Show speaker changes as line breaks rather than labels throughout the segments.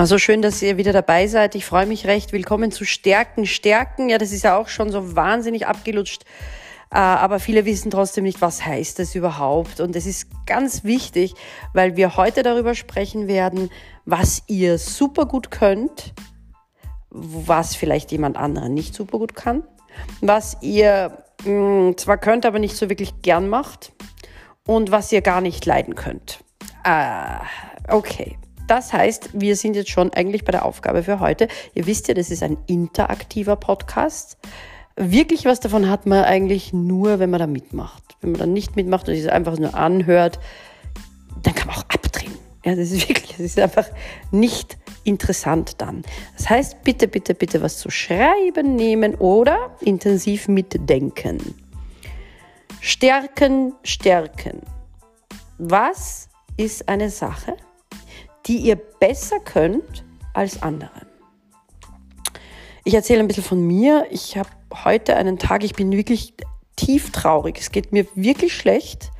Also schön, dass ihr wieder dabei seid. Ich freue mich recht. Willkommen zu Stärken, Stärken. Ja, das ist ja auch schon so wahnsinnig abgelutscht. Äh, aber viele wissen trotzdem nicht, was heißt das überhaupt. Und es ist ganz wichtig, weil wir heute darüber sprechen werden, was ihr super gut könnt, was vielleicht jemand anderen nicht super gut kann, was ihr mh, hm, zwar könnt, aber nicht so wirklich gern macht und was ihr gar nicht leiden könnt. Ah, okay. Das heißt, wir sind jetzt schon eigentlich bei der Aufgabe für heute. Ihr wisst ja, das ist ein interaktiver Podcast. Wirklich was davon hat man eigentlich nur, wenn man da mitmacht. Wenn man da nicht mitmacht und es einfach nur anhört, dann kann man auch abdrehen. Ja, das ist wirklich, das ist einfach nicht interessant dann. Das heißt, bitte, bitte, bitte was zu schreiben nehmen oder intensiv mitdenken. Stärken, stärken. Was ist eine Sache, die ihr besser könnt als andere. Ich erzähle ein bisschen von mir. Ich habe heute einen Tag, ich bin wirklich tief traurig. Es geht mir wirklich schlecht,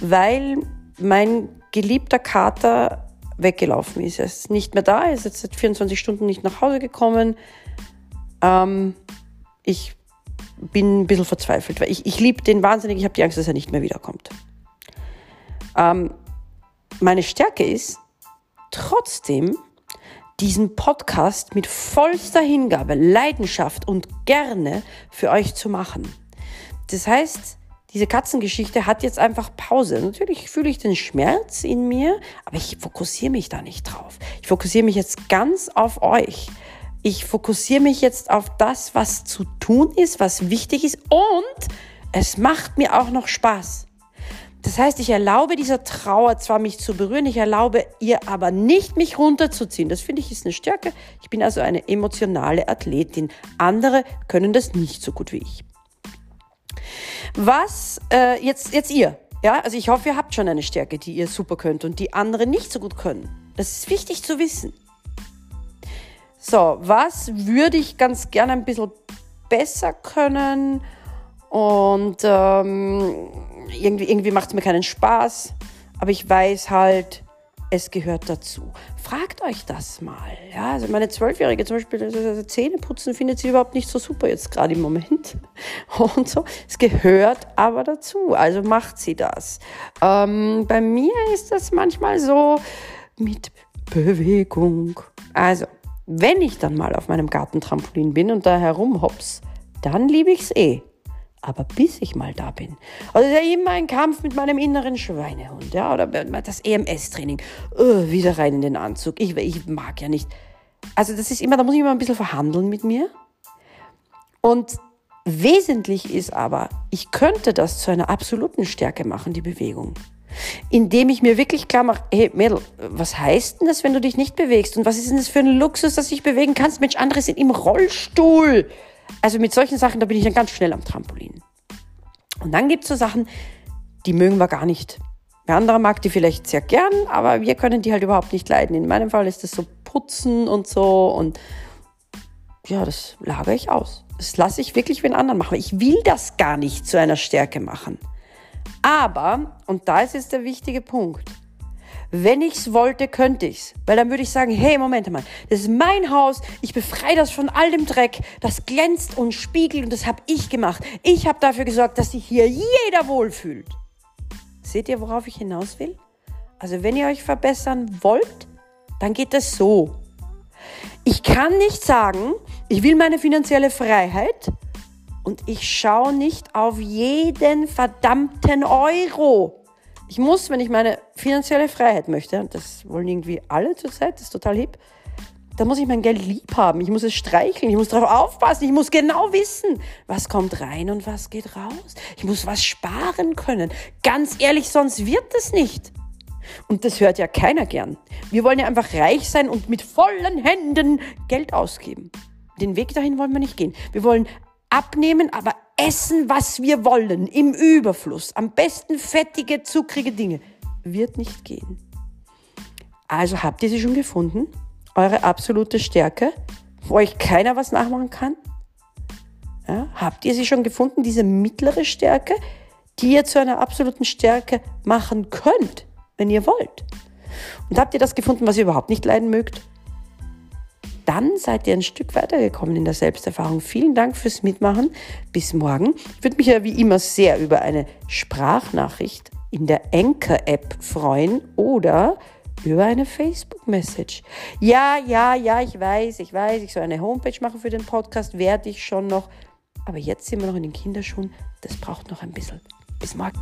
weil mein geliebter Kater weggelaufen ist. Er ist nicht mehr da, er ist jetzt seit 24 Stunden nicht nach Hause gekommen. Ähm, ich bin ein bisschen verzweifelt, weil ich, ich liebe den wahnsinnig, ich habe die Angst, dass er nicht mehr wiederkommt. Ähm, meine Stärke ist, trotzdem diesen Podcast mit vollster Hingabe, Leidenschaft und gerne für euch zu machen. Das heißt, diese Katzengeschichte hat jetzt einfach Pause. Natürlich fühle ich den Schmerz in mir, aber ich fokussiere mich da nicht drauf. Ich fokussiere mich jetzt ganz auf euch. Ich fokussiere mich jetzt auf das, was zu tun ist, was wichtig ist und es macht mir auch noch Spaß. Das heißt, ich erlaube dieser Trauer zwar mich zu berühren, ich erlaube ihr aber nicht, mich runterzuziehen. Das finde ich ist eine Stärke. Ich bin also eine emotionale Athletin. Andere können das nicht so gut wie ich. Was äh, jetzt, jetzt ihr? Ja, also ich hoffe, ihr habt schon eine Stärke, die ihr super könnt und die andere nicht so gut können. Das ist wichtig zu wissen. So, was würde ich ganz gerne ein bisschen besser können? Und ähm, irgendwie, irgendwie macht es mir keinen Spaß, aber ich weiß halt, es gehört dazu. Fragt euch das mal. Ja, also meine Zwölfjährige zum Beispiel, also Zähneputzen findet sie überhaupt nicht so super jetzt gerade im Moment. Und so. Es gehört aber dazu. Also macht sie das. Ähm, bei mir ist das manchmal so mit Bewegung. Also, wenn ich dann mal auf meinem Gartentrampolin bin und da herumhops, dann liebe ich es eh aber bis ich mal da bin. Also ist ja immer ein Kampf mit meinem inneren Schweinehund, ja, oder das EMS-Training. Oh, wieder rein in den Anzug. Ich, ich mag ja nicht. Also das ist immer, da muss ich immer ein bisschen verhandeln mit mir. Und wesentlich ist aber, ich könnte das zu einer absoluten Stärke machen, die Bewegung. Indem ich mir wirklich klar mache, hey Mädel, was heißt denn das, wenn du dich nicht bewegst? Und was ist denn das für ein Luxus, dass du dich bewegen kannst? Mensch, andere sind im Rollstuhl. Also mit solchen Sachen, da bin ich dann ganz schnell am Trampolin. Und dann gibt es so Sachen, die mögen wir gar nicht. Wer andere mag die vielleicht sehr gern, aber wir können die halt überhaupt nicht leiden. In meinem Fall ist das so Putzen und so und ja, das lagere ich aus. Das lasse ich wirklich mit anderen machen. Ich will das gar nicht zu einer Stärke machen. Aber, und da ist jetzt der wichtige Punkt, wenn ich's wollte, könnte ich's. Weil dann würde ich sagen, hey, Moment mal, das ist mein Haus, ich befreie das von all dem Dreck, das glänzt und spiegelt und das habe ich gemacht. Ich habe dafür gesorgt, dass sich hier jeder wohlfühlt. Seht ihr, worauf ich hinaus will? Also wenn ihr euch verbessern wollt, dann geht das so. Ich kann nicht sagen, ich will meine finanzielle Freiheit und ich schaue nicht auf jeden verdammten Euro. Ich muss, wenn ich meine finanzielle Freiheit möchte, und das wollen irgendwie alle zurzeit, das ist total hip, dann muss ich mein Geld lieb haben. Ich muss es streicheln, ich muss darauf aufpassen, ich muss genau wissen, was kommt rein und was geht raus. Ich muss was sparen können. Ganz ehrlich, sonst wird es nicht. Und das hört ja keiner gern. Wir wollen ja einfach reich sein und mit vollen Händen Geld ausgeben. Den Weg dahin wollen wir nicht gehen. Wir wollen abnehmen, aber essen, was wir wollen, im Überfluss, am besten fettige, zuckrige Dinge, wird nicht gehen. Also habt ihr sie schon gefunden? Eure absolute Stärke, wo euch keiner was nachmachen kann? Ja, habt ihr sie schon gefunden, diese mittlere Stärke, die ihr zu einer absoluten Stärke machen könnt, wenn ihr wollt? Und habt ihr das gefunden, was ihr überhaupt nicht leiden mögt? Dann seid ihr ein Stück weitergekommen in der Selbsterfahrung. Vielen Dank fürs Mitmachen. Bis morgen. Ich würde mich ja wie immer sehr über eine Sprachnachricht in der Anchor-App freuen oder über eine Facebook-Message. Ja, ja, ja, ich weiß, ich weiß, ich soll eine Homepage machen für den Podcast, werde ich schon noch. Aber jetzt sind wir noch in den Kinderschuhen. Das braucht noch ein bisschen. Bis morgen.